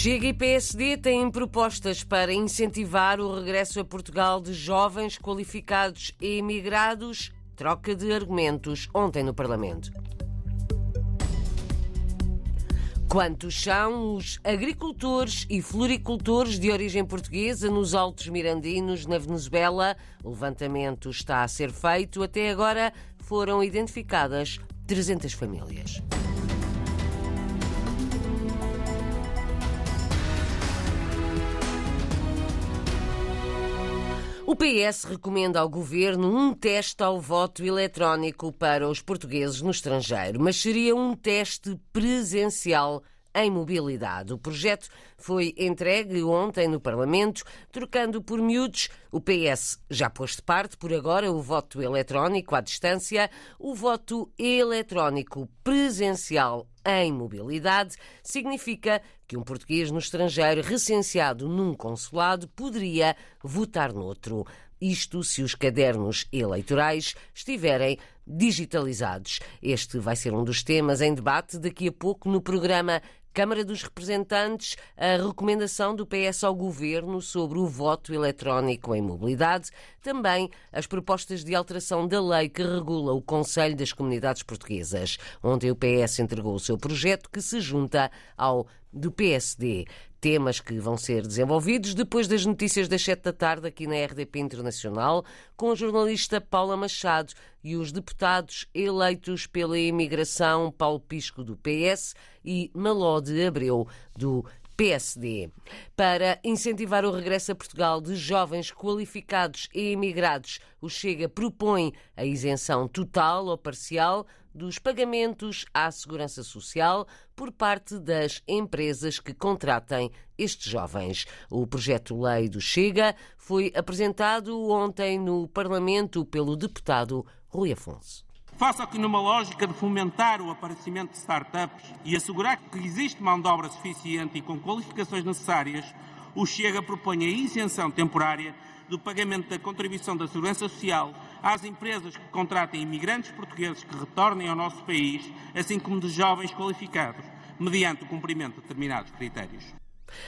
Chega e PSD têm propostas para incentivar o regresso a Portugal de jovens qualificados e emigrados. Troca de argumentos ontem no Parlamento. Quantos são os agricultores e floricultores de origem portuguesa nos Altos Mirandinos, na Venezuela? O levantamento está a ser feito. Até agora foram identificadas 300 famílias. O PS recomenda ao governo um teste ao voto eletrónico para os portugueses no estrangeiro, mas seria um teste presencial em mobilidade. O projeto foi entregue ontem no Parlamento, trocando por miúdos. O PS já pôs de parte, por agora, o voto eletrónico à distância, o voto eletrónico presencial em mobilidade significa que um português no estrangeiro recenseado num consulado poderia votar noutro. Isto se os cadernos eleitorais estiverem digitalizados. Este vai ser um dos temas em debate daqui a pouco no programa Câmara dos Representantes, a recomendação do PS ao Governo sobre o voto eletrónico em mobilidade, também as propostas de alteração da lei que regula o Conselho das Comunidades Portuguesas. Ontem o PS entregou o seu projeto que se junta ao do PSD. Temas que vão ser desenvolvidos depois das notícias das sete da tarde aqui na RDP Internacional, com a jornalista Paula Machado e os deputados eleitos pela imigração Paulo Pisco do PS e Malode Abreu do PSD. Para incentivar o regresso a Portugal de jovens qualificados e imigrados, o Chega propõe a isenção total ou parcial dos pagamentos à Segurança Social por parte das empresas que contratem estes jovens. O projeto-lei do Chega foi apresentado ontem no Parlamento pelo deputado Rui Afonso. Faça aqui numa lógica de fomentar o aparecimento de startups e assegurar que existe mão de obra suficiente e com qualificações necessárias, o Chega propõe a isenção temporária do pagamento da contribuição da Segurança Social às empresas que contratem imigrantes portugueses que retornem ao nosso país, assim como de jovens qualificados, mediante o cumprimento de determinados critérios.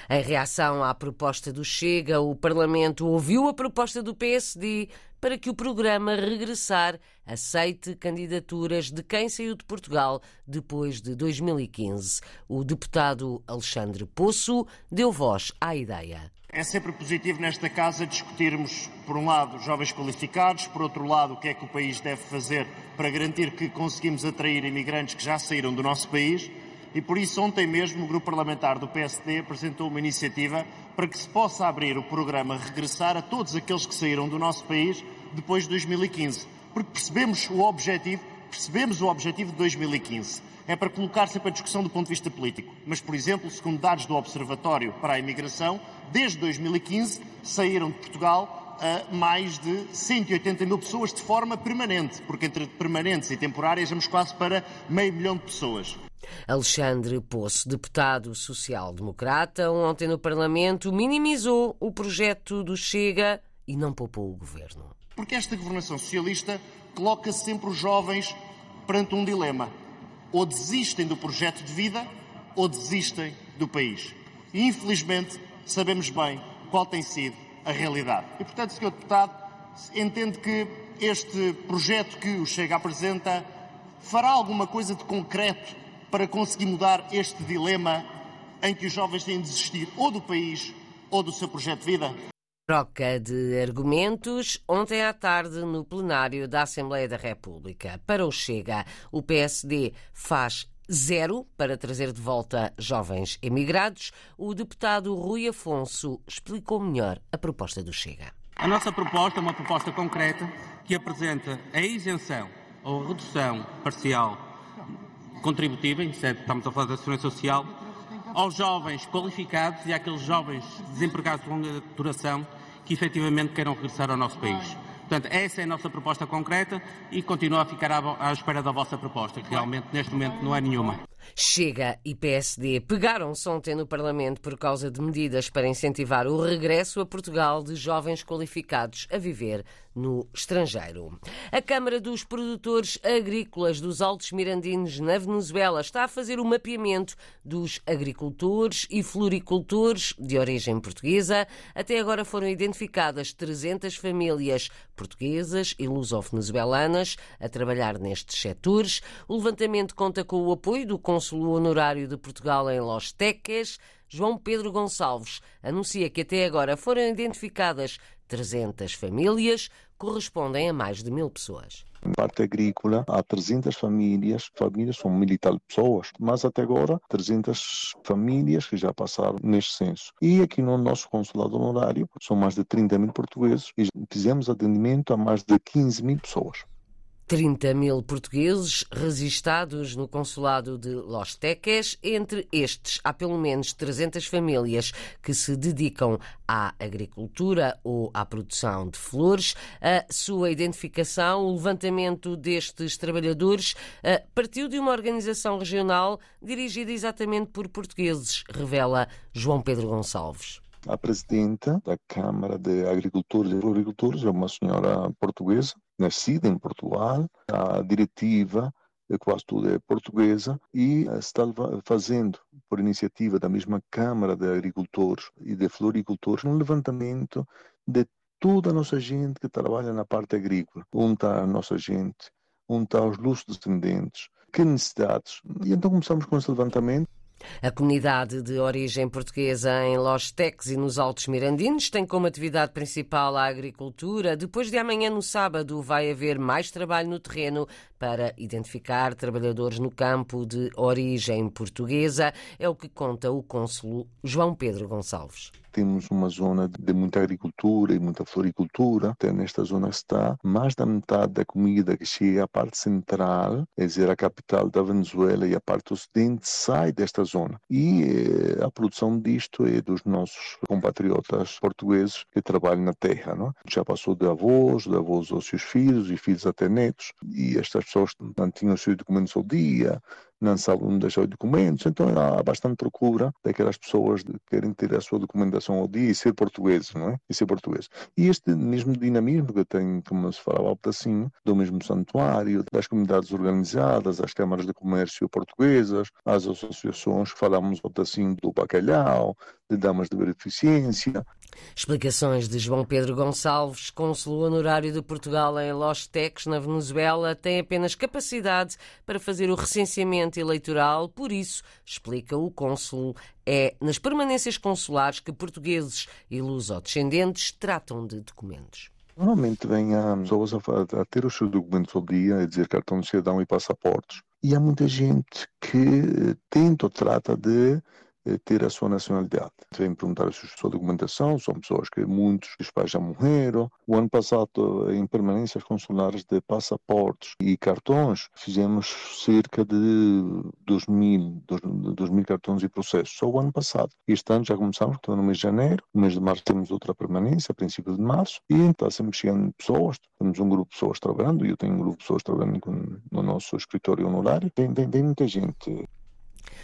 Em reação à proposta do Chega, o Parlamento ouviu a proposta do PSD para que o programa Regressar aceite candidaturas de quem saiu de Portugal depois de 2015. O deputado Alexandre Poço deu voz à ideia. É sempre positivo nesta casa discutirmos, por um lado, jovens qualificados, por outro lado, o que é que o país deve fazer para garantir que conseguimos atrair imigrantes que já saíram do nosso país e por isso ontem mesmo o grupo parlamentar do PSD apresentou uma iniciativa para que se possa abrir o programa Regressar a todos aqueles que saíram do nosso país depois de 2015, porque percebemos o objetivo, percebemos o objetivo de 2015. É para colocar sempre a discussão do ponto de vista político. Mas, por exemplo, segundo dados do Observatório para a Imigração, desde 2015 saíram de Portugal uh, mais de 180 mil pessoas de forma permanente, porque entre permanentes e temporárias vamos quase para meio milhão de pessoas. Alexandre Poço, deputado social-democrata, ontem no Parlamento minimizou o projeto do Chega e não poupou o governo. Porque esta governação socialista coloca sempre os jovens perante um dilema. Ou desistem do projeto de vida ou desistem do país. E infelizmente sabemos bem qual tem sido a realidade. E portanto, Sr. Deputado, entende que este projeto que o Chega apresenta fará alguma coisa de concreto para conseguir mudar este dilema em que os jovens têm de desistir ou do país ou do seu projeto de vida? Troca de argumentos ontem à tarde no plenário da Assembleia da República. Para o Chega, o PSD faz zero para trazer de volta jovens emigrados. O deputado Rui Afonso explicou melhor a proposta do Chega. A nossa proposta é uma proposta concreta que apresenta a isenção ou redução parcial contributiva, estamos a falar da Segurança Social, aos jovens qualificados e àqueles jovens desempregados de longa duração que efetivamente queiram regressar ao nosso país. Portanto, essa é a nossa proposta concreta e continuo a ficar à, à espera da vossa proposta, que realmente neste momento não é nenhuma. Chega e PSD pegaram-se ontem no Parlamento por causa de medidas para incentivar o regresso a Portugal de jovens qualificados a viver no estrangeiro. A Câmara dos Produtores Agrícolas dos Altos Mirandinos na Venezuela está a fazer o mapeamento dos agricultores e floricultores de origem portuguesa. Até agora foram identificadas 300 famílias portuguesas e luso-venezuelanas a trabalhar nestes setores. O levantamento conta com o apoio do Cônsulo Honorário de Portugal em Los Teques. João Pedro Gonçalves anuncia que até agora foram identificadas 300 famílias, correspondem a mais de mil pessoas. Na parte agrícola, há 300 famílias, famílias são mil e tal pessoas, mas até agora 300 famílias que já passaram neste censo. E aqui no nosso consulado honorário, são mais de 30 mil portugueses e fizemos atendimento a mais de 15 mil pessoas. 30 mil portugueses registados no consulado de Los Teques. Entre estes, há pelo menos 300 famílias que se dedicam à agricultura ou à produção de flores. A sua identificação, o levantamento destes trabalhadores, eh, partiu de uma organização regional dirigida exatamente por portugueses, revela João Pedro Gonçalves. A presidenta da Câmara de Agricultores e Floricultores é uma senhora portuguesa, nascida em Portugal. A diretiva quase tudo é portuguesa e está fazendo, por iniciativa da mesma Câmara de Agricultores e de Floricultores, um levantamento de toda a nossa gente que trabalha na parte agrícola. Onde está a nossa gente? Onde estão os luxos descendentes? Que necessidades? E então começamos com esse levantamento. A comunidade de origem portuguesa em Los Teques e nos Altos Mirandinos tem como atividade principal a agricultura. Depois de amanhã, no sábado, vai haver mais trabalho no terreno para identificar trabalhadores no campo de origem portuguesa. É o que conta o cônsulo João Pedro Gonçalves temos uma zona de muita agricultura e muita floricultura. Até nesta zona está mais da metade da comida que chega à parte central, quer dizer, a capital da Venezuela e a parte ocidente, sai desta zona. E eh, a produção disto é dos nossos compatriotas portugueses que trabalham na terra. Não? Já passou de avós, de avós aos seus filhos e filhos até netos. E estas pessoas não tinham os seus documentos ao dia, não sabem deixar os documentos, então há bastante procura daquelas pessoas que querem ter a sua documentação ao dia e ser portugueses, não é? E ser português. E este mesmo dinamismo que tem, como se falava assim, do mesmo santuário, das comunidades organizadas, as câmaras de comércio portuguesas, as associações que falamos assim do bacalhau, de damas de beneficência, Explicações de João Pedro Gonçalves, cônsul honorário de Portugal em Los Teques, na Venezuela, tem apenas capacidade para fazer o recenseamento eleitoral, por isso, explica o cônsul, é nas permanências consulares que portugueses e luso-descendentes tratam de documentos. Normalmente vêm pessoas a, a ter os seus documentos ao dia, a dizer cartão de cidadão e passaportes. E há muita gente que tenta ou trata de eh, ter a sua nacionalidade. Vem perguntar a sua documentação, são pessoas que muitos dos pais já morreram. O ano passado, em permanências consulares de passaportes e cartões, fizemos cerca de 2 mil, 2 mil cartões e processos, só o ano passado. Este ano já começamos, estou no mês de janeiro, no mês de março temos outra permanência, a princípio de março, e está sempre chegando pessoas, temos um grupo de pessoas trabalhando, e eu tenho um grupo de pessoas trabalhando no nosso escritório honorário, tem, tem, tem muita gente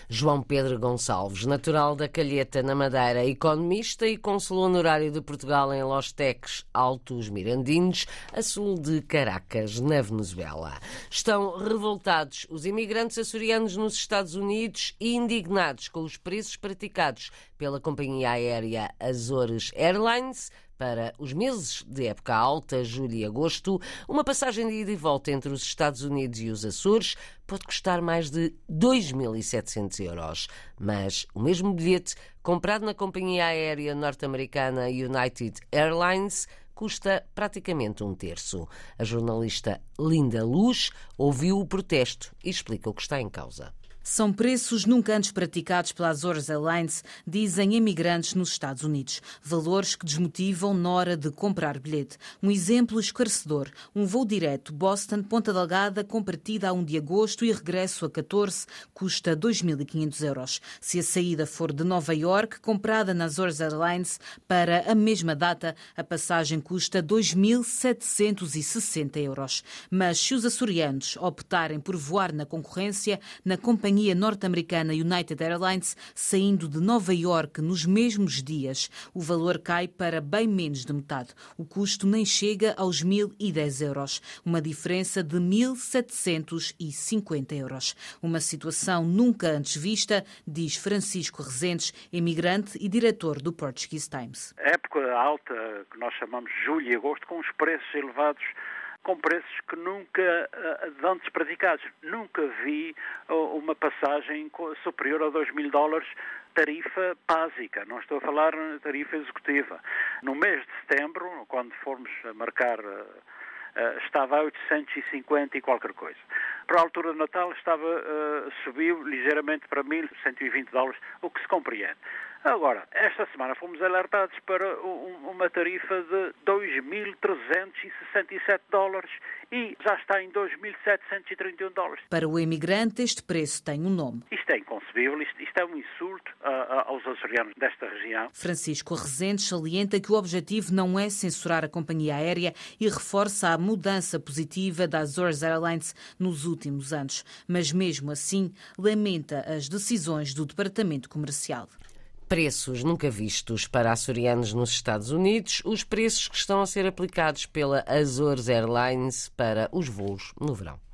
João Pedro Gonçalves, natural da Calheta, na Madeira, economista e cônsul honorário de Portugal em Los Teques, Altos Mirandinos, a sul de Caracas, na Venezuela. Estão revoltados os imigrantes açorianos nos Estados Unidos e indignados com os preços praticados pela companhia aérea Azores Airlines para os meses de época alta, julho e agosto, uma passagem de ida e volta entre os Estados Unidos e os Açores pode custar mais de 2.700 euros. Mas o mesmo bilhete, comprado na companhia aérea norte-americana United Airlines, custa praticamente um terço. A jornalista Linda Luz ouviu o protesto e explica o que está em causa. São preços nunca antes praticados pela Azores Airlines, dizem imigrantes nos Estados Unidos. Valores que desmotivam na hora de comprar bilhete. Um exemplo esclarecedor. Um voo direto Boston-Ponta Delgada com partida a 1 de agosto e regresso a 14 custa 2.500 euros. Se a saída for de Nova York, comprada na Azores Airlines para a mesma data, a passagem custa 2.760 euros. Mas se os açorianos optarem por voar na concorrência, na companhia companhia norte-americana United Airlines saindo de Nova York nos mesmos dias. O valor cai para bem menos de metade. O custo nem chega aos 1.010 euros, uma diferença de 1.750 euros. Uma situação nunca antes vista, diz Francisco Rezendes, imigrante e diretor do Portuguese Times. Época alta, que nós chamamos julho e agosto, com os preços elevados com preços que nunca uh, antes praticados. Nunca vi uh, uma passagem superior a 2 mil dólares tarifa básica, não estou a falar tarifa executiva. No mês de setembro, quando formos marcar, uh, estava a 850 e qualquer coisa. Para a altura de Natal estava, subiu ligeiramente para 1.120 dólares, o que se compreende. Agora, esta semana fomos alertados para uma tarifa de 2.367 dólares e já está em 2.731 dólares. Para o imigrante, este preço tem um nome. Isto é inconcebível, isto, isto é um insulto a, a, aos açorianos desta região. Francisco Rezende salienta que o objetivo não é censurar a companhia aérea e reforça a mudança positiva da Azores Airlines nos últimos anos, mas mesmo assim lamenta as decisões do Departamento Comercial. Preços nunca vistos para açorianos nos Estados Unidos, os preços que estão a ser aplicados pela Azores Airlines para os voos no verão.